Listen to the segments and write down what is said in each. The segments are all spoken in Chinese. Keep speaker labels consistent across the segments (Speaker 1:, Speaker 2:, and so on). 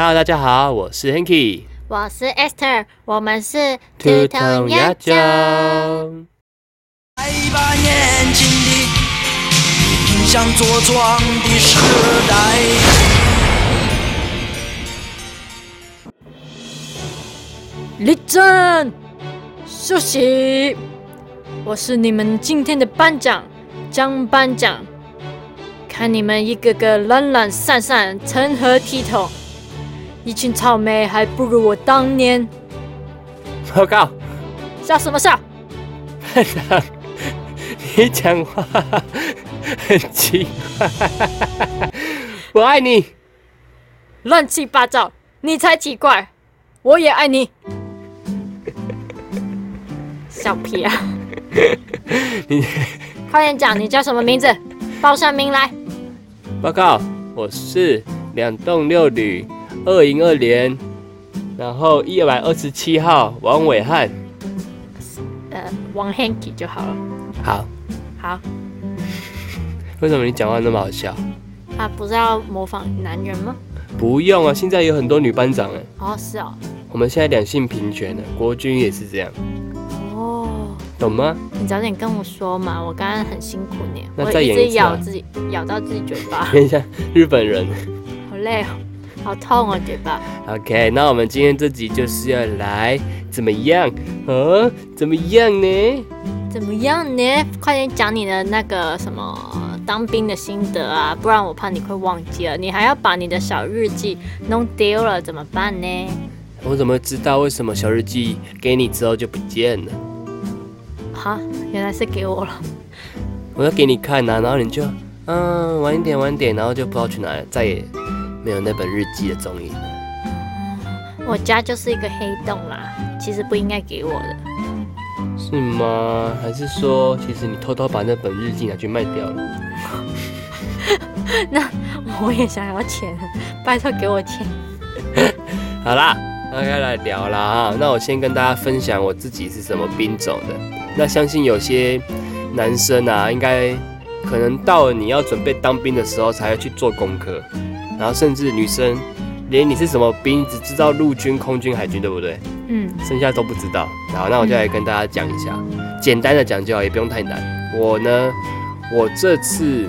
Speaker 1: Hello，大家好，我是 Hanky，
Speaker 2: 我是 Esther，我们是
Speaker 1: 兔头鸭
Speaker 2: 酱。
Speaker 1: 酱。
Speaker 3: 来吧，年轻的，迎向茁壮的时代。
Speaker 4: 立正，休息。我是你们今天的班长，张班长。看你们一个个懒懒散散，成何体统？一群草莓，还不如我当年。
Speaker 1: 报告，
Speaker 4: 笑什么笑？
Speaker 1: 班长，你讲话很奇怪。我爱你，
Speaker 4: 乱七八糟，你才奇怪。我也爱你。小屁啊！
Speaker 1: 你
Speaker 4: 快点讲，你叫什么名字？报上名来。
Speaker 1: 报告，我是两栋六旅二营二连，然后一百二十七号王伟汉。
Speaker 4: 呃，王 Hanky 就好了。
Speaker 1: 好，
Speaker 4: 好，
Speaker 1: 为什么你讲话那么好笑？
Speaker 4: 他不是要模仿男人吗？
Speaker 1: 不用啊，现在有很多女班长哎，
Speaker 4: 哦，是哦。
Speaker 1: 我们现在两性平权了，国军也是这样，
Speaker 4: 哦，
Speaker 1: 懂吗？
Speaker 4: 你早点跟我说嘛，我刚刚很辛苦你，
Speaker 1: 那
Speaker 4: 我一直
Speaker 1: 再演一次啊
Speaker 4: 咬自己，咬到自己嘴巴，
Speaker 1: 等一下日本人。
Speaker 4: 好累哦，好痛啊，嘴巴。
Speaker 1: OK，那我们今天这集就是要来怎么样啊？怎么样呢？
Speaker 4: 怎么样呢？快点讲你的那个什么当兵的心得啊，不然我怕你会忘记了。你还要把你的小日记弄丢了，怎么办呢？
Speaker 1: 我怎么知道为什么小日记给你之后就不见了？
Speaker 4: 哈，原来是给我了。
Speaker 1: 我要给你看啊，然后你就嗯晚一点晚一点，然后就不知道去哪了，再也没有那本日记的踪影。
Speaker 4: 我家就是一个黑洞啦，其实不应该给我的。
Speaker 1: 是吗？还是说其实你偷偷把那本日记拿去卖掉了？
Speaker 4: 那我也想要钱，拜托给我钱。
Speaker 1: 好啦，那该来聊啦啊。那我先跟大家分享我自己是什么兵种的。那相信有些男生啊，应该可能到了你要准备当兵的时候才会去做功课，然后甚至女生连你是什么兵，只知道陆军、空军、海军，对不对？
Speaker 4: 嗯，
Speaker 1: 剩下都不知道。好，那我就来跟大家讲一下，简单的讲就好，也不用太难。我呢，我这次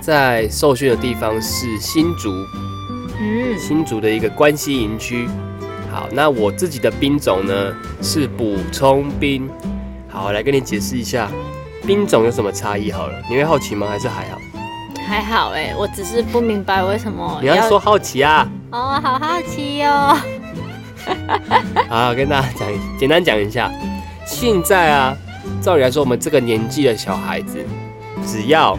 Speaker 1: 在受训的地方是新竹，
Speaker 4: 嗯，
Speaker 1: 新竹的一个关西营区。好，那我自己的兵种呢是补充兵。好，我来跟你解释一下兵种有什么差异好了，你会好奇吗？还是还好？
Speaker 4: 还好哎，我只是不明白为什么
Speaker 1: 你要说好奇啊？
Speaker 4: 哦，好好奇哦。
Speaker 1: 好，我跟大家讲，简单讲一下。现在啊，照理来说，我们这个年纪的小孩子，只要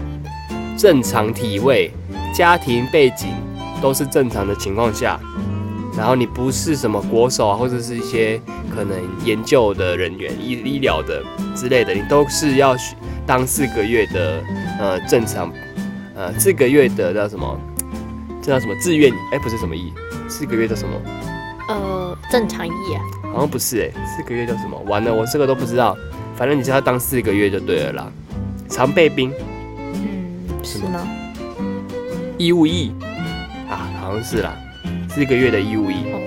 Speaker 1: 正常体位、家庭背景都是正常的情况下，然后你不是什么国手啊，或者是一些可能研究的人员、医医疗的之类的，你都是要当四个月的呃正常呃四个月的叫什么？这叫什么自愿？哎、不是什么意，四个月叫什么？
Speaker 4: 呃，正常意啊。
Speaker 1: 好像不是哎、四个月叫什么？完了，我这个都不知道。反正你是要当四个月就对了啦。常备兵、
Speaker 4: 嗯，是
Speaker 1: 是吗
Speaker 4: 吗？
Speaker 1: 义务役啊，好像是啦，四个月的义务役。
Speaker 4: 哦，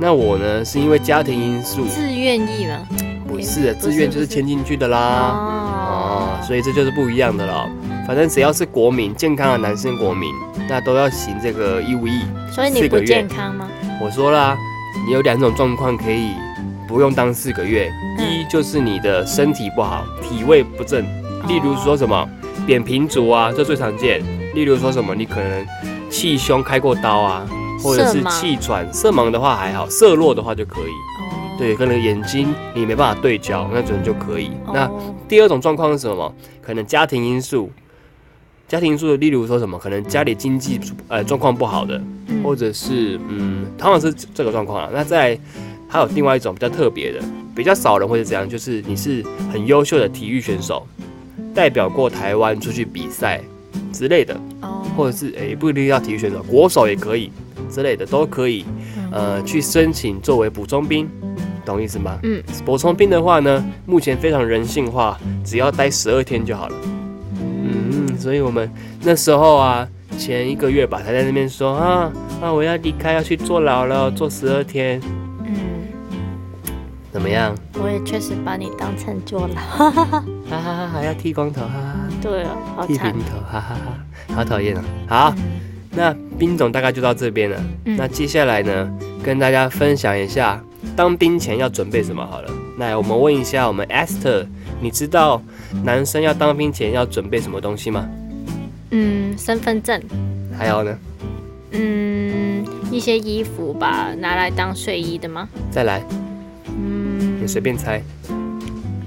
Speaker 1: 那我呢，是因为家庭因素，
Speaker 4: 自愿意吗？
Speaker 1: 不是
Speaker 4: 不是
Speaker 1: 自愿就是签进去的啦。哦
Speaker 4: 哦，，
Speaker 1: 所以这就是不一样的了。反正只要是国民，健康的男生国民，那都要行这个义务役。
Speaker 4: 所以你不健康吗？
Speaker 1: 我说啦，你有两种状况可以不用当四个月，
Speaker 4: 嗯
Speaker 1: 一就是你的身体不好，体位不正，例如说什么扁平足啊，这最常见。例如说什么你可能气胸开过刀啊，或者是气喘，色盲的话还好，色弱的话就可以。
Speaker 4: 哦，
Speaker 1: 对，可能眼睛你没办法对焦，那种就可以。那
Speaker 4: 哦
Speaker 1: 第二种状况是什么？可能家庭因素，家庭因素，例如说什么，可能家里经济呃状况不好的，
Speaker 4: 嗯
Speaker 1: 或者是嗯，通常是这个状况啊。那在还有另外一种比较特别的，比较少人会是这样，就是你是很优秀的体育选手，代表过台湾出去比赛之类的，
Speaker 4: 哦，
Speaker 1: 或者是诶、不一定要体育选手，国手也可以之类的都可以，
Speaker 4: 嗯
Speaker 1: 呃，去申请作为补充兵，懂意思吗？
Speaker 4: 嗯，
Speaker 1: 补充兵的话呢，目前非常人性化，只要待十二天就好了。嗯，所以我们那时候啊，前一个月吧，他在那边说啊啊，我要离开，要去坐牢了，坐十二天，
Speaker 4: 嗯，
Speaker 1: 怎么样？
Speaker 4: 我也确实把你当成坐牢。
Speaker 1: 哈 哈哈哈哈，还要剃光头，哈哈哈，
Speaker 4: 对啊，好惨
Speaker 1: 剃平。头，哈哈哈，好讨厌啊！好，那兵种大概就到这边了。
Speaker 4: 嗯
Speaker 1: 那接下来呢，跟大家分享一下当兵前要准备什么好了。那我们问一下我们 Esther，你知道男生要当兵前要准备什么东西吗？
Speaker 4: 嗯，身份证，
Speaker 1: 还有呢，
Speaker 4: 嗯，一些衣服吧，拿来当睡衣的吗？
Speaker 1: 再来，
Speaker 4: 嗯
Speaker 1: 你，随便猜。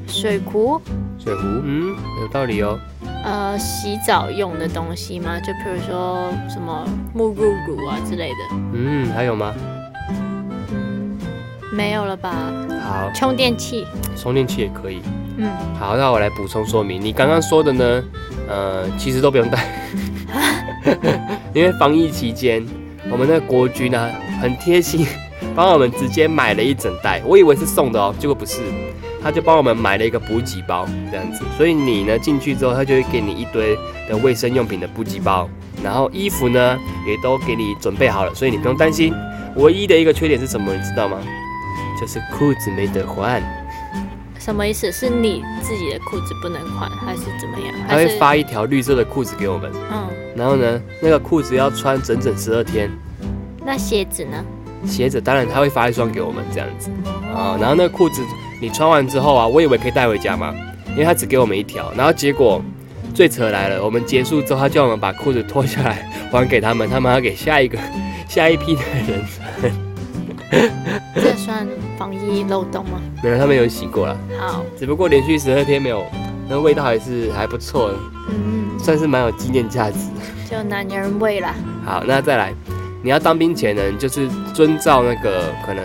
Speaker 4: 水壶，
Speaker 1: 水壶，嗯，有道理哦。
Speaker 4: 呃，洗澡用的东西吗？就比如说什么沐浴乳啊之类的。
Speaker 1: 嗯，还有吗？
Speaker 4: 嗯，没有了吧？
Speaker 1: 好，
Speaker 4: 充电器，
Speaker 1: 充电器也可以。
Speaker 4: 嗯，
Speaker 1: 好，那我来补充说明，你刚刚说的呢，呃，其实都不用带，因为防疫期间，我们的国军呢很贴心，帮我们直接买了一整袋，我以为是送的哦，结果不是，他就帮我们买了一个补给包这样子，所以你呢进去之后，他就会给你一堆的卫生用品的补给包，然后衣服呢也都给你准备好了，所以你不用担心。唯一的一个缺点是什么，你知道吗？就是裤子没得换。
Speaker 4: 什么意思？是你自己的裤子不能换，还是怎么样？
Speaker 1: 他会发一条绿色的裤子给我们，
Speaker 4: 嗯，
Speaker 1: 然后呢，那个裤子要穿整整十二天，
Speaker 4: 那鞋子呢？
Speaker 1: 鞋子当然他会发一双给我们这样子啊、然后那个裤子你穿完之后啊，我以为可以带回家嘛，因为他只给我们一条，然后结果最扯来了，我们结束之后，他叫我们把裤子脱下来还给他们，他们要给下一个下一批的人穿，
Speaker 4: 这算防疫漏洞吗？
Speaker 1: 没有，他们有洗过了，
Speaker 4: 好，
Speaker 1: 只不过连续十二天没有，那个味道还是还不错的，
Speaker 4: 嗯，
Speaker 1: 算是蛮有纪念价值。
Speaker 4: 就男人味啦。
Speaker 1: 好，那再来，你要当兵前呢，就是遵照那个可能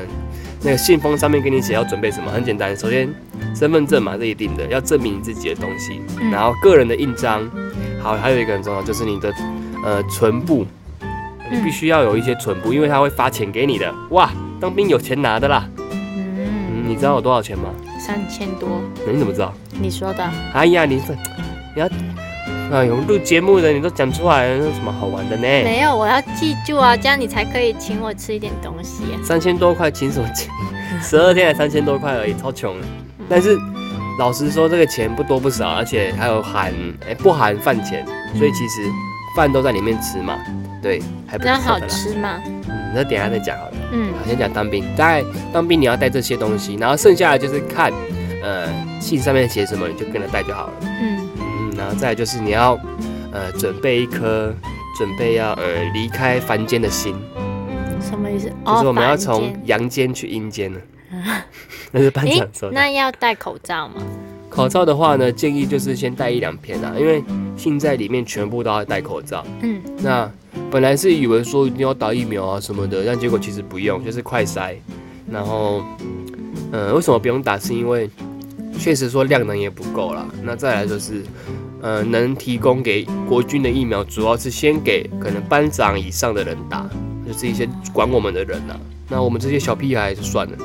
Speaker 1: 那个信封上面给你写要准备什么，很简单。首先身份证嘛，这一定的，要证明你自己的东西，
Speaker 4: 嗯
Speaker 1: 然后个人的印章，好，还有一个很重要，就是你的呃存部，你必须要有一些存部，因为他会发钱给你的。哇，当兵有钱拿的啦。你知道我多少钱吗？
Speaker 4: 三千多，
Speaker 1: 你怎么知道？
Speaker 4: 你说的。
Speaker 1: 哎呀，你这你要。哎呦，录节目的你都讲出来了，那有什么好玩的呢？
Speaker 4: 没有，我要记住啊，这样你才可以请我吃一点东西、啊。
Speaker 1: 三千多块，请什么请？十二天才三千多块而已，超穷。但是老实说，这个钱不多不少，而且还有含哎、不含饭钱，所以其实饭都在里面吃嘛。对，还不
Speaker 4: 那好
Speaker 1: 错的啦。
Speaker 4: 吃吗？
Speaker 1: 嗯，那等一下再讲好了。
Speaker 4: 嗯
Speaker 1: 好，先讲当兵，大概当兵你要带这些东西，然后剩下的就是看，呃，信上面写什么你就跟着带就好了。
Speaker 4: 嗯，
Speaker 1: 嗯，然后再来就是你要，呃，准备一颗准备要呃离开凡间的心。
Speaker 4: 什么意思？
Speaker 1: 就是我们要
Speaker 4: 哦
Speaker 1: 从阳间去阴间了。那是班
Speaker 4: 诶
Speaker 1: 长说的。
Speaker 4: 那要戴口罩吗？
Speaker 1: 口罩的话呢，建议就是先戴一两片啊，因为现在里面全部都要戴口罩。
Speaker 4: 嗯，
Speaker 1: 那本来是以为说一定要打疫苗啊什么的，但结果其实不用，就是快筛。然后，嗯、为什么不用打？是因为确实说量能也不够啦。那再来就是，呃，能提供给国军的疫苗，主要是先给可能班长以上的人打，就是一些管我们的人啊。那我们这些小屁孩就算了，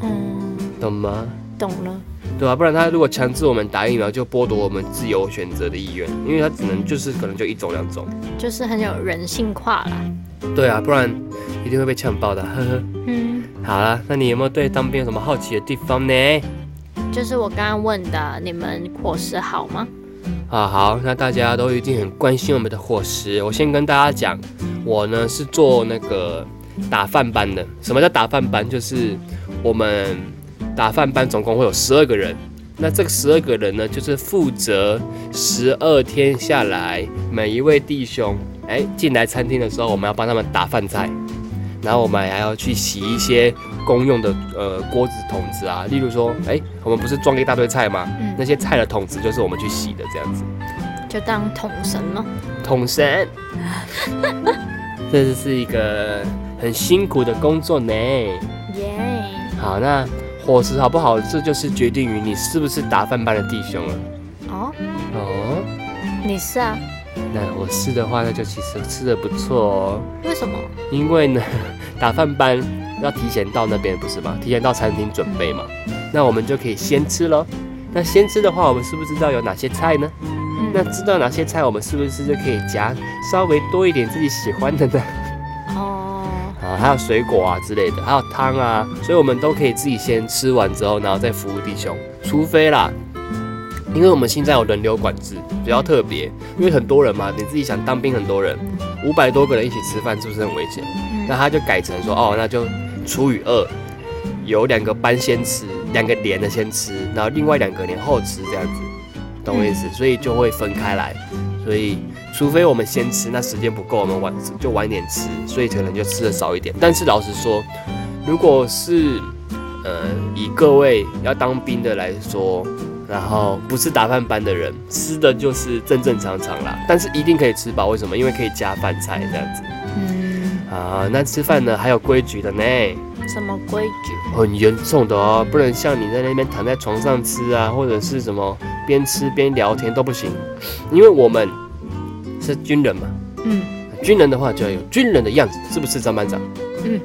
Speaker 4: 嗯，
Speaker 1: 懂吗？
Speaker 4: 懂了。
Speaker 1: 对啊，不然他如果强制我们打疫苗，就剥夺我们自由选择的意愿，因为他只能就是可能就一种两种。
Speaker 4: 就是很有人性化啦。
Speaker 1: 对啊，不然一定会被呛爆的，呵呵。
Speaker 4: 嗯，
Speaker 1: 好啦，那你有没有对当兵有什么好奇的地方呢？
Speaker 4: 就是我刚刚问的，你们伙食好吗？
Speaker 1: 啊，好，那大家都一定很关心我们的伙食。我先跟大家讲，我呢是做那个打饭班的。什么叫打饭班？就是我们打饭班总共会有十二个人。那这个十二个人呢，就是负责十二天下来，每一位弟兄，哎，进来餐厅的时候，我们要帮他们打饭菜，然后我们还要去洗一些公用的呃锅子、桶子啊。例如说，哎，我们不是装一大堆菜吗？
Speaker 4: 嗯
Speaker 1: 那些菜的桶子就是我们去洗的，这样子。
Speaker 4: 就当桶神咯。
Speaker 1: 统神，这是一个很辛苦的工作呢。
Speaker 4: 耶、
Speaker 1: 好，那伙食好不好，这就是决定于你是不是打饭班的弟兄了。
Speaker 4: 哦，
Speaker 1: 哦，
Speaker 4: 你是啊？
Speaker 1: 那我是的话，那就其实吃的不错哦。
Speaker 4: 为什么？
Speaker 1: 因为呢，打饭班要提前到那边不是吗？提前到餐厅准备嘛，那我们就可以先吃喽。那先吃的话，我们是不是知道有哪些菜呢？
Speaker 4: 嗯，
Speaker 1: 那知道哪些菜，我们是不是就可以夹稍微多一点自己喜欢的呢？还有水果啊之类的，还有汤啊，所以我们都可以自己先吃完之后，然后再服务弟兄。除非啦，因为我们现在有人流管制，比较特别，因为很多人嘛，你自己想当兵，很多人，五百多个人一起吃饭，是不是很危险？那他就改成说，哦，那就除以二，有两个班先吃，两个连的先吃，然后另外两个连后吃，这样子，懂我意思？所以就会分开来，所以除非我们先吃，那时间不够，我们晚就晚一点吃，所以可能就吃的少一点。但是老实说，如果是呃以各位要当兵的来说，然后不是打饭班的人，吃的就是正正常常啦，但是一定可以吃饱。为什么？因为可以加饭菜这样子
Speaker 4: 嗯，
Speaker 1: 啊。那吃饭呢还有规矩的呢，
Speaker 4: 什么规矩？
Speaker 1: 很严重的哦，不能像你在那边躺在床上吃啊，或者是什么边吃边聊天都不行，因为我们是军人嘛。
Speaker 4: 嗯，
Speaker 1: 军人的话就要有军人的样子，是不是张班长？
Speaker 4: 嗯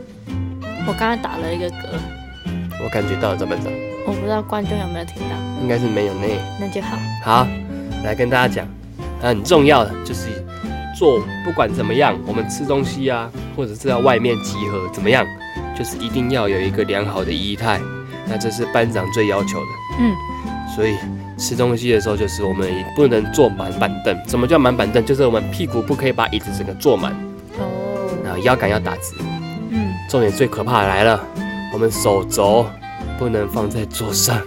Speaker 4: 我刚刚打了一个嗝，
Speaker 1: 我感觉到了，张班长
Speaker 4: 我不知道观众有没有听到，
Speaker 1: 应该是没有呢。
Speaker 4: 那就好。
Speaker 1: 好，来跟大家讲，很重要的就是做，不管怎么样，我们吃东西啊，或者是在外面集合，怎么样，就是一定要有一个良好的仪态。那这是班长最要求的。
Speaker 4: 嗯，
Speaker 1: 所以吃东西的时候，就是我们也不能坐满板凳。什么叫满板凳？就是我们屁股不可以把椅子整个坐满，
Speaker 4: 哦，
Speaker 1: 然后腰杆要打直。
Speaker 4: 嗯，
Speaker 1: 重点最可怕的来了，我们手肘不能放在桌上。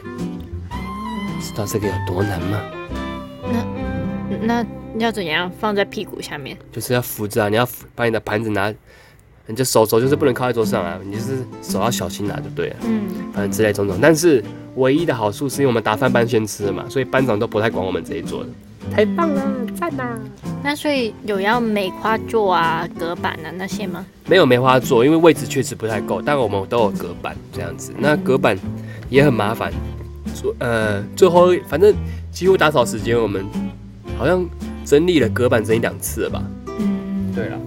Speaker 1: 知道这个有多难吗？
Speaker 4: 那那要怎样放在屁股下面？
Speaker 1: 就是要扶着啊，你要把你的盘子拿，你就手肘就是不能靠在桌上啊，你就是手要小心拿就对了，
Speaker 4: 嗯，
Speaker 1: 反正之类种种。但是唯一的好处是因为我们打饭班先吃的嘛，所以班长都不太管我们这一桌的。太棒了，赞呐！
Speaker 4: 那所以有要梅花座啊、隔板啊那些吗？
Speaker 1: 没有梅花座，因为位置确实不太够，但我们都有隔板这样子。那隔板也很麻烦，做呃最后反正几乎打扫时间，我们好像整理了隔板整理两次了吧？
Speaker 4: 嗯
Speaker 1: 对了，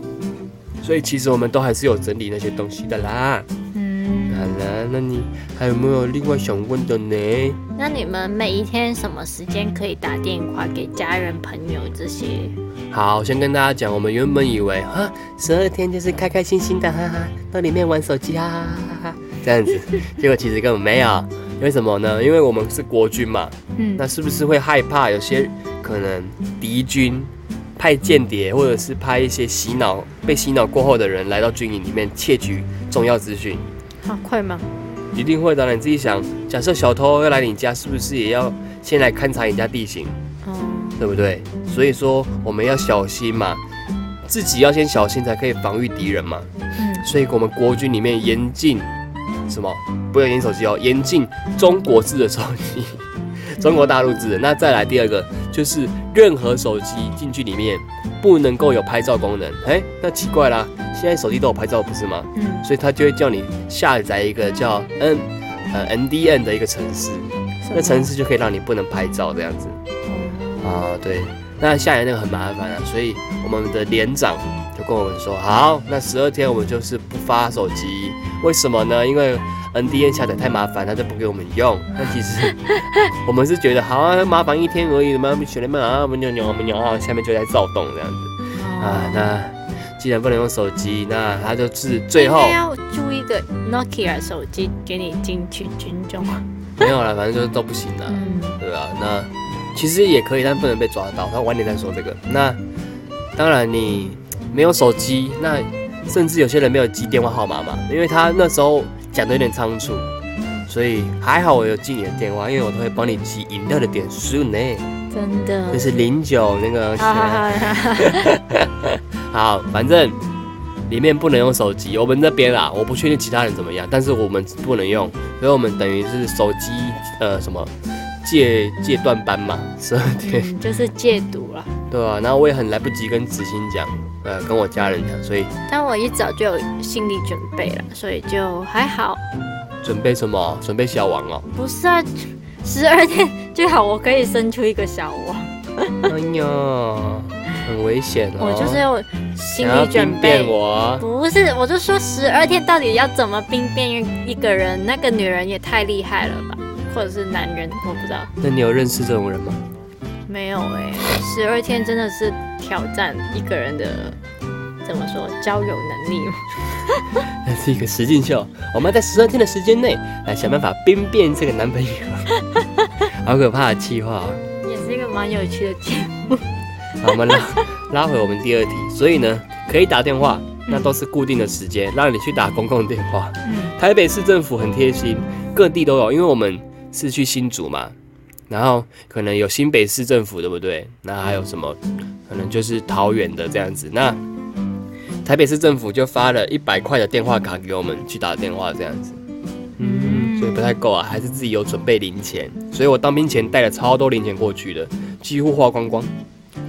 Speaker 1: 所以其实我们都还是有整理那些东西的啦。
Speaker 4: 嗯，
Speaker 1: 好啦，那你还有没有另外想问的呢？
Speaker 4: 那你们每一天什么时间可以打电话给家人、朋友这些？
Speaker 1: 好，先跟大家讲，我们原本以为啊，十二天就是开开心心的，哈哈，到里面玩手机，哈哈哈哈哈，这样子，结果其实根本没有。为什么呢？因为我们是国军嘛，
Speaker 4: 嗯
Speaker 1: 那是不是会害怕有些可能敌军派间谍，或者是派一些洗脑被洗脑过后的人来到军营里面窃取重要资讯？
Speaker 4: 好快吗？
Speaker 1: 一定会的。你自己想，假设小偷要来你家，是不是也要先来勘察你家地形，
Speaker 4: 哦，
Speaker 1: 对不对？所以说我们要小心嘛，自己要先小心，才可以防御敌人嘛。
Speaker 4: 嗯，
Speaker 1: 所以我们国军里面严禁什么？不要严手机哦，严禁中国制的手机，中国大陆制的。那再来第二个，就是任何手机进去里面不能够有拍照功能。哎，那奇怪啦，现在手机都有拍照，不是吗？
Speaker 4: 嗯，
Speaker 1: 所以他就会叫你下载一个叫 N 呃 NDN 的一个程式，那程式就可以让你不能拍照这样子。啊，对，那下来那个很麻烦啊，所以我们的连长就跟我们说，好，那十二天我们就是不发手机，为什么呢？因为 NDN 下载太麻烦，他就不给我们用。那其实我们是觉得好啊，麻烦一天而已嘛，学了嘛啊，我们扭扭我们扭啊，下面就在躁动这样子啊。那既然不能用手机，那他就是最后
Speaker 4: 要租一个 Nokia 手机给你进去军中。
Speaker 1: 没有了，反正就是都不行了。
Speaker 4: 嗯，
Speaker 1: 对啊，那其实也可以，但不能被抓到。他晚点再说这个。那当然，你没有手机，那甚至有些人没有记电话号码嘛，因为他那时候讲的有点仓促，所以还好我有记你的电话，因为我都会帮你记饮料的点数呢，
Speaker 4: 真的
Speaker 1: 就。是零九那个。
Speaker 4: 好好好好，
Speaker 1: 好，反正里面不能用手机，我们这边啦，我不确定其他人怎么样，但是我们不能用，所以我们等于是手机呃什么戒戒断班嘛，十二天。
Speaker 4: 嗯，就是戒毒了。
Speaker 1: 对啊，然后我也很来不及跟子欣讲，呃，跟我家人讲，所以
Speaker 4: 但我一早就有心理准备了，所以就还好。
Speaker 1: 准备什么？准备小王哦。
Speaker 4: 不是啊，十二天最好我可以生出一个小王，
Speaker 1: 哎呦，很危险哦。
Speaker 4: 我就是有心理准备。
Speaker 1: 我，
Speaker 4: 不是，我就说十二天到底要怎么兵变一个人？那个女人也太厉害了吧，或者是男人，我不知道。
Speaker 1: 那你有认识这种人吗？
Speaker 4: 没有哎、十二天真的是挑战一个人的怎么说交友能力。
Speaker 1: 那是一个实境秀，我们要在十二天的时间内来想办法兵变这个男朋友，好可怕的计划啊！
Speaker 4: 也是一个蛮有趣的节目。
Speaker 1: 好，我们拉拉回我们第二题，所以呢，可以打电话，那都是固定的时间，让你去打公共电话。
Speaker 4: 嗯
Speaker 1: 台北市政府很贴心，各地都有，因为我们是去新竹嘛，然后可能有新北市政府，对不对？那还有什么？可能就是桃园的这样子。那台北市政府就发了一百块的电话卡给我们去打电话，这样子。嗯，所以不太够啊，还是自己有准备零钱，所以我当兵前带了超多零钱过去的，几乎花光光。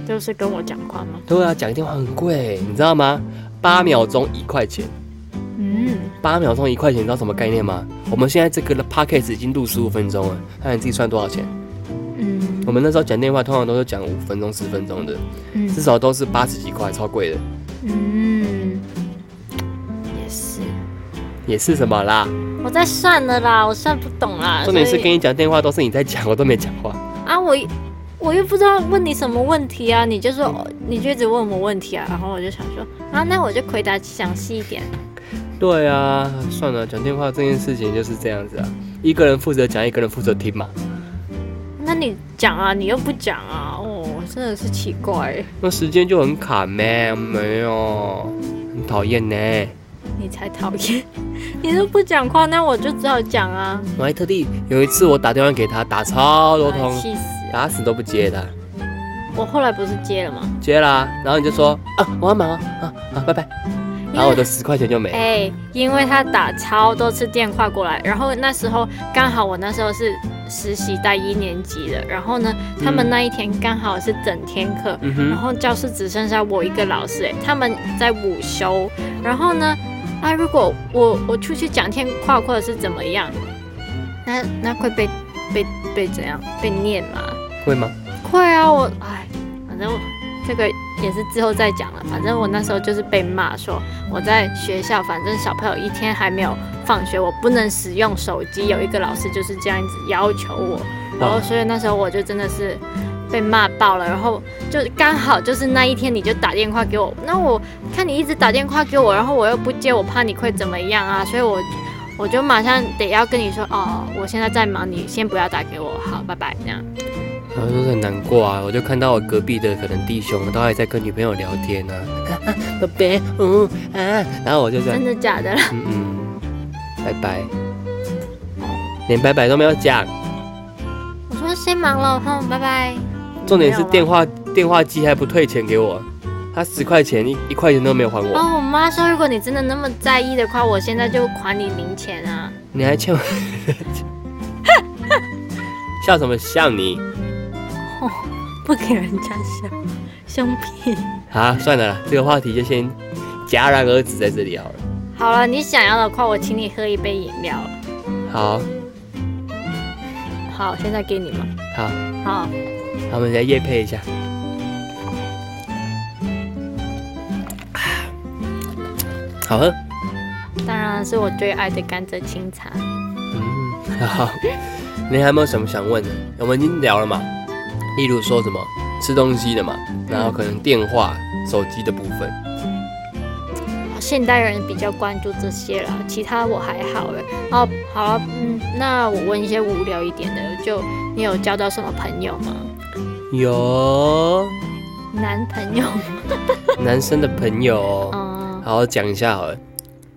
Speaker 4: 就是跟我讲话吗？
Speaker 1: 对啊，讲电话很贵，你知道吗？八秒钟一块钱，
Speaker 4: 嗯，
Speaker 1: 八秒钟一块钱，你知道什么概念吗？我们现在这个的 p o c k e t 已经录十五分钟了，那你自己算多少钱？
Speaker 4: 嗯
Speaker 1: 我们那时候讲电话通常都是讲五分钟、十分钟的，
Speaker 4: 嗯
Speaker 1: 至少都是八十几块，超贵的。
Speaker 4: 嗯，也是。
Speaker 1: 也是什么啦？
Speaker 4: 我在算了啦，我算不懂啦。
Speaker 1: 重点是跟你讲电话都是你在讲，我都没讲话。
Speaker 4: 啊，我我又不知道问你什么问题啊，你就说哦你就一直问我问题啊，然后我就想说啊，那我就回答详细一点。
Speaker 1: 对啊，算了，讲电话这件事情就是这样子啊，一个人负责讲，一个人负责听嘛。
Speaker 4: 那你讲啊，你又不讲啊，哦，真的是奇怪，
Speaker 1: 那时间就很卡咩？没有，很讨厌呢。
Speaker 4: 你才讨厌，你都不讲话，那我就只好讲啊。
Speaker 1: 我还特地有一次我打电话给他，打超多通
Speaker 4: 哎，气死！
Speaker 1: 打死都不接的，
Speaker 4: 我后来不是接了吗？
Speaker 1: 接啦，然后你就说啊，我要忙啊，啊啊，拜拜，然后我的十块钱就没了。
Speaker 4: 哎、因为他打超多次电话过来，然后那时候刚好我那时候是实习带一年级的，然后呢，他们那一天刚好是整天课，
Speaker 1: 嗯，
Speaker 4: 然后教室只剩下我一个老师，哎，他们在午休，然后呢，啊，如果我我出去讲天话或者是怎么样，那那会被被被怎样被念吗？
Speaker 1: 会吗？
Speaker 4: 会啊，我哎，反正我这个也是之后再讲了。反正我那时候就是被骂说我在学校，反正小朋友一天还没有放学，我不能使用手机。有一个老师就是这样子要求我，然后所以那时候我就真的是被骂爆了。然后就刚好就是那一天你就打电话给我，那我看你一直打电话给我，然后我又不接，我怕你会怎么样啊，所以我。我就马上得要跟你说哦，我现在在忙，你先不要打给我，好，拜拜，这样。
Speaker 1: 然后就是很难过啊，我就看到我隔壁的可能弟兄都还在跟女朋友聊天呢、啊，宝贝，嗯啊，然后我就这样
Speaker 4: 真，的假的？啦？
Speaker 1: 嗯嗯，拜拜，连拜拜都没有讲，
Speaker 4: 我说先忙了，哼，拜拜。
Speaker 1: 重点是电话电话机还不退钱给我，他十块钱一一块钱都没有还我，
Speaker 4: 哦，我妈说，如果你真的那么在意的话，我现在就还你零钱啊。
Speaker 1: 你还欠我，笑什么笑你？
Speaker 4: 哦不给人家笑，凶屁。
Speaker 1: 啊，算了啦，这个话题就先戛然而止在这里好了。
Speaker 4: 好了，你想要的话，我请你喝一杯饮料。
Speaker 1: 好，
Speaker 4: 好，现在给你嘛。
Speaker 1: 好，
Speaker 4: 好，
Speaker 1: 我们来夜配一下。好喝，
Speaker 4: 当然是我最爱的甘蔗清茶。
Speaker 1: 嗯，好。你还有没有什么想问的？我们已经聊了嘛，例如说什么吃东西的嘛，然后可能电话、手机的部分。
Speaker 4: 现代人比较关注这些了，其他我还好哎。哦，好了，嗯，那我问一些无聊一点的，就你有交到什么朋友吗？
Speaker 1: 有
Speaker 4: 男朋友？
Speaker 1: 男生的朋友好好讲一下好了。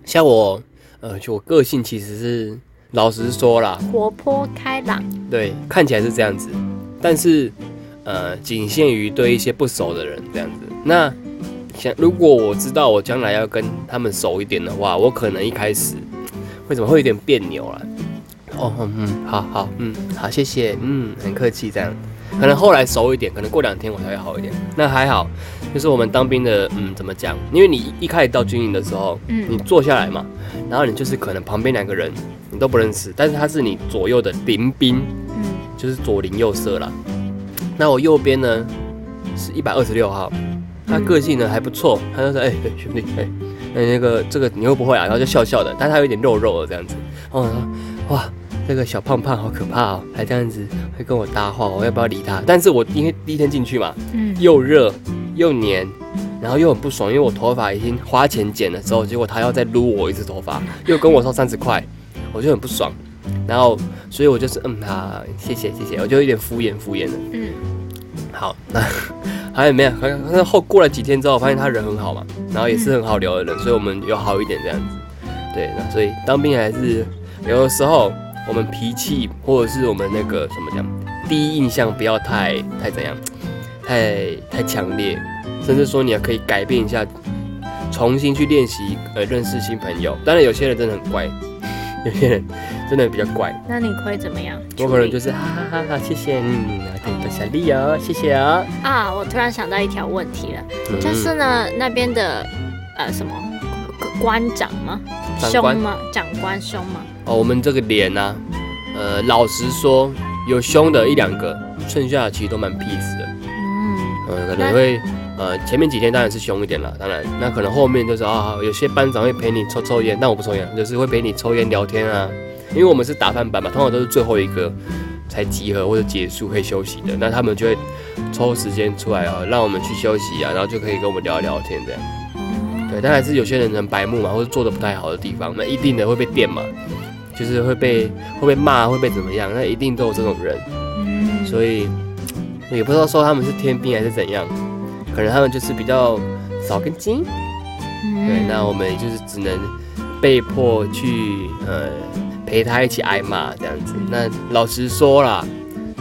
Speaker 1: 像我，呃，就我个性其实是老实说啦，
Speaker 4: 活泼开朗。
Speaker 1: 对，看起来是这样子，但是呃，仅限于对一些不熟的人这样子。那想如果我知道我将来要跟他们熟一点的话，我可能一开始会怎么会有点别扭啦。哦，嗯嗯，好好，嗯，好，谢谢，嗯，很客气这样。可能后来熟一点，可能过两天我才会好一点。那还好，就是我们当兵的，嗯，怎么讲？因为你一开始到军营的时候，
Speaker 4: 嗯
Speaker 1: 你坐下来嘛，然后你就是可能旁边两个人你都不认识，但是他是你左右的邻兵，
Speaker 4: 嗯
Speaker 1: 就是左邻右舍啦。那我右边呢是一百二十六号，他个性呢还不错，他就说：“哎、哎兄弟，哎、哎那个这个你会不会啊？”然后就笑笑的，但他有点肉肉的这样子。然后我说：“哇，这个小胖胖好可怕哦，还这样子会跟我搭话，我要不要理他？但是我因为第一天进去嘛，
Speaker 4: 嗯，
Speaker 1: 又热又黏，然后又很不爽，因为我头发已经花钱剪了之后，结果他要再撸我一次头发，又跟我收三十块，我就很不爽。然后，所以我就是嗯他，谢谢谢谢，我就有点敷衍敷衍的。
Speaker 4: 嗯，
Speaker 1: 好，那 还有没有？好像后过了几天之后，我发现他人很好嘛，然后也是很好聊的人，所以我们有好一点这样子。对，那所以当兵还是有的时候我们脾气或者是我们那个什么讲，第一印象不要太太怎样，太太强烈，甚至说你要可以改变一下，重新去练习呃认识新朋友。当然有些人真的很怪，有些人真的比较怪。
Speaker 4: 那你会怎么样？
Speaker 1: 我可能就是哈哈哈哈，谢谢嗯，对，多小丽哦，谢谢哦。
Speaker 4: 啊，我突然想到一条问题了，
Speaker 1: 嗯
Speaker 4: 就是呢那边的呃什么官长吗？
Speaker 1: 长官
Speaker 4: 凶吗？长官凶吗？
Speaker 1: 哦，我们这个脸呢、呃，老实说，有凶的一两个，剩下的其实都蛮 peace 的。
Speaker 4: 嗯，
Speaker 1: 呃，可能会呃前面几天当然是凶一点了，当然那可能后面就是啊，有些班长会陪你抽抽烟，但我不抽烟，就是会陪你抽烟聊天啊，因为我们是打饭班嘛，通常都是最后一个才集合或者结束可以休息的，那他们就会抽时间出来啊，让我们去休息啊，然后就可以跟我们聊聊天这样。对，但还是有些人很白目嘛，或者做的不太好的地方，那一定的会被电嘛，就是会被会被骂，会被怎么样，那一定都有这种人。
Speaker 4: 嗯，
Speaker 1: 所以也不知道说他们是天兵还是怎样，可能他们就是比较少根筋。对，那我们就是只能被迫去呃陪他一起挨骂这样子。那老实说啦，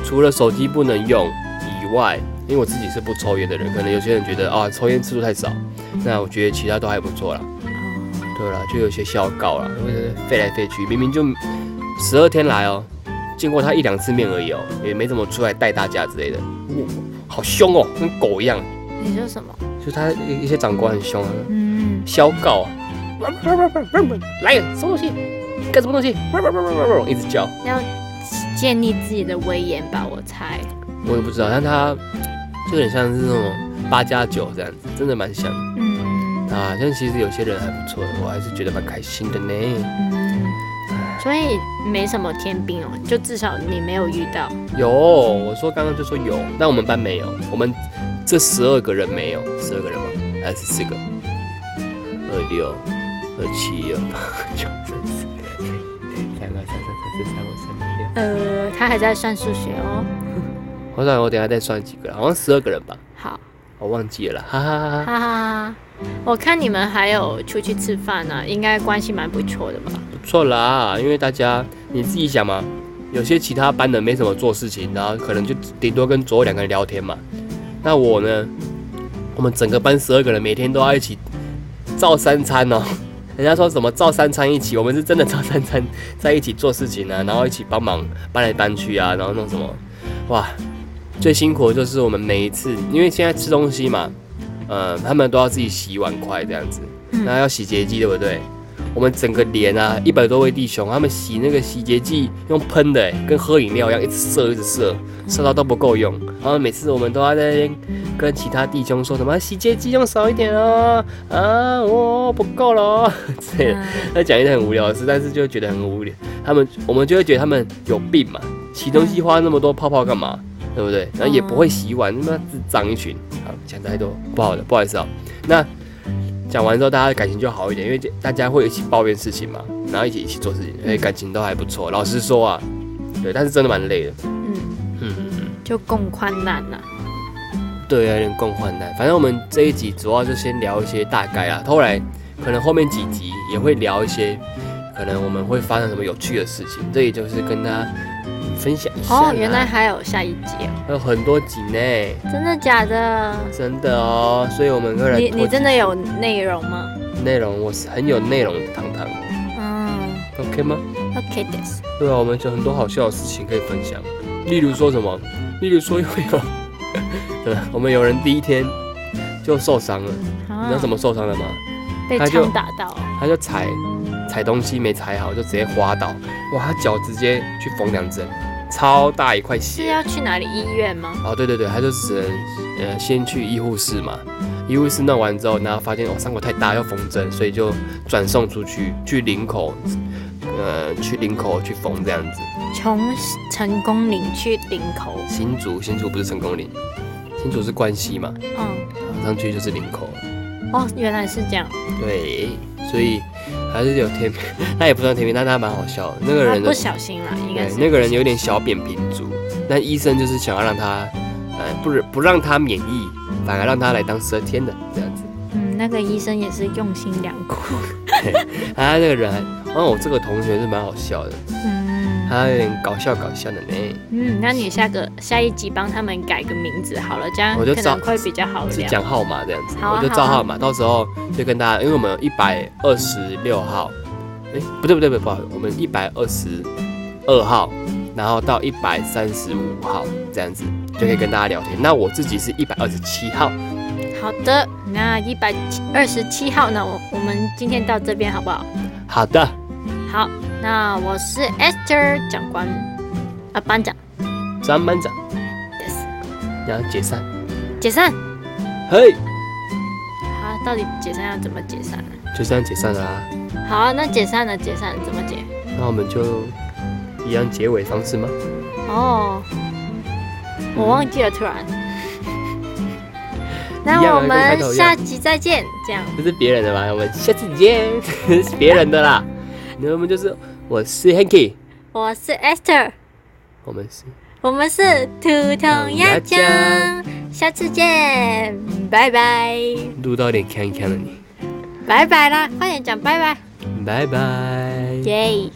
Speaker 1: 除了手机不能用以外，因为我自己是不抽烟的人，可能有些人觉得啊抽烟次数太少，那我觉得其他都还不错啦。对啦，就有些小告啦，或者是飞来飞去，明明就十二天来哦、见过他一两次面而已哦、也没怎么出来带大家之类的。哇，好凶哦、跟狗一样。
Speaker 4: 你说什么？
Speaker 1: 就他一一些长官很凶啊，
Speaker 4: 嗯，
Speaker 1: 笑告啊，来什么东西，干什么东西，一直叫，
Speaker 4: 要建立自己的威严吧，我猜。
Speaker 1: 我也不知道，但他就有点像是那种八加九这样子，真的蛮像
Speaker 4: 嗯
Speaker 1: 啊。但其实有些人还不错，我还是觉得蛮开心的呢。
Speaker 4: 嗯，所以没什么天兵哦，就至少你没有遇到。
Speaker 1: 有，我说刚刚就说有，但我们班没有，我们这十二个人没有，十二个人吗？还是四个？二六、二七、二八、九、三四、三二、三三、三四、三五、三六。
Speaker 4: 呃，他还在算数学哦。
Speaker 1: 我想我等下再算几个，好像十二个人吧，
Speaker 4: 好，
Speaker 1: 我忘记了啦，哈哈哈哈。
Speaker 4: 哈哈，我看你们还有出去吃饭呢、应该关系蛮不错的吧？
Speaker 1: 不错啦，因为大家你自己想嘛，有些其他班的没什么做事情，然后可能就顶多跟左右两个人聊天嘛。那我呢，我们整个班十二个人每天都要一起照三餐哦。人家说什么照三餐一起，我们是真的照三餐在一起做事情啊，然后一起帮忙搬来搬去啊，然后弄什么，哇，最辛苦的就是我们每一次，因为现在吃东西嘛，呃，他们都要自己洗碗筷这样子，然后要洗洁剂，对不对？我们整个连啊，一百多位弟兄，他们洗那个洗洁剂用喷的，欸跟喝饮料一样，一直射，一直射，射到都不够用。然后每次我们都要在那边跟其他弟兄说什么洗洁剂用少一点哦，啊，我不够了哦之类的。他讲一些很无聊的事，但是就觉得很无聊。他们我们就会觉得他们有病嘛，洗东西花那么多泡泡干嘛？对不对？然后也不会洗碗，他妈智障一群。好，讲太多不好的，不好意思啊、那讲完之后，大家感情就好一点，因为大家会一起抱怨事情嘛，然后一起一起做事情，所以感情都还不错。老实说啊，对，但是真的蛮累的。
Speaker 4: 嗯，
Speaker 1: 嗯嗯嗯，
Speaker 4: 就共患难呐、
Speaker 1: 对啊，有点共患难。反正我们这一集主要就先聊一些大概啊，后来可能后面几集也会聊一些，可能我们会发生什么有趣的事情，这也就是跟大家分享一下
Speaker 4: 原来还有下一集哦，
Speaker 1: 还有很多集呢，
Speaker 4: 真的假的？
Speaker 1: 真的哦，所以我们个人
Speaker 4: 你你真的有内容吗？
Speaker 1: 内容，我是很有内容的糖糖
Speaker 4: 嗯
Speaker 1: ，OK 吗
Speaker 4: ？，OK。
Speaker 1: 对啊，我们有很多好笑的事情可以分享，例如说什么，例如说会有，对，我们有人第一天就受伤了，你知道怎
Speaker 4: 么
Speaker 1: 么受伤的吗？
Speaker 4: 被枪打到？
Speaker 1: 他就踩踩东西没踩好，就直接滑倒，哇，他脚直接去缝两针，超大一块血是。
Speaker 4: 要去哪里医院吗？
Speaker 1: 哦，对对对，他就只能呃先去医护室嘛，医护室弄完之后，然后发现哦伤口太大要缝针，所以就转送出去去林口呃去林口去缝这样子。
Speaker 4: 从成功岭去林口，
Speaker 1: 新竹新竹不是成功岭，新竹是关西嘛，
Speaker 4: 嗯，
Speaker 1: 上去就是林口。
Speaker 4: 哦，原来是这样。
Speaker 1: 对，所以还是有天平，他也不算甜品，但他蛮好笑的。那个人的
Speaker 4: 不小心啦，应该
Speaker 1: 那个人有点小扁平足，那医生就是想要让他，呃，不是不让他免疫，反而让他来当十二天的这样子。
Speaker 4: 嗯，那个医生也是用心良苦。
Speaker 1: 他那个人哦，我，这个同学是蛮好笑的，
Speaker 4: 嗯
Speaker 1: 他有点搞笑搞笑的呢。
Speaker 4: 嗯，那你下个下一集帮他们改个名字好了，这样
Speaker 1: 我就照
Speaker 4: 可能会比较好
Speaker 1: 讲号码这样子，
Speaker 4: 好啊
Speaker 1: 我就照号码，到时候就跟大家，因为我们有一百二十六号，哎、不对不对不对，不好意思，我们一百二十二号，然后到一百三十五号这样子，就可以跟大家聊天。那我自己是一百二十七号，
Speaker 4: 好的，那一百二十七号呢，我我们今天到这边好不好？
Speaker 1: 好的，
Speaker 4: 好，那我是 Esther 长官啊班长
Speaker 1: 张班长
Speaker 4: ，，yes，
Speaker 1: 然后解散，
Speaker 4: 解散。
Speaker 1: 嘿，
Speaker 4: 好，到底解散要怎么解散呢？
Speaker 1: 就这样解散了啊。
Speaker 4: 好啊，那解散了，解散了怎么解？
Speaker 1: 那我们就一样结尾方式吗？
Speaker 4: 哦，我忘记了，突然。那我们下集再见，这样。
Speaker 1: 这是别人的吧？我们下次见，是别人的啦。那我们就是，我是 Hanky，
Speaker 4: 我是 Esther，
Speaker 1: 我们是。
Speaker 4: 我们是土桶鸭酱，下次见，拜拜，
Speaker 1: 录到有点看一看了你，
Speaker 4: 拜拜啦，快点讲拜拜，
Speaker 1: 拜拜。
Speaker 4: 耶。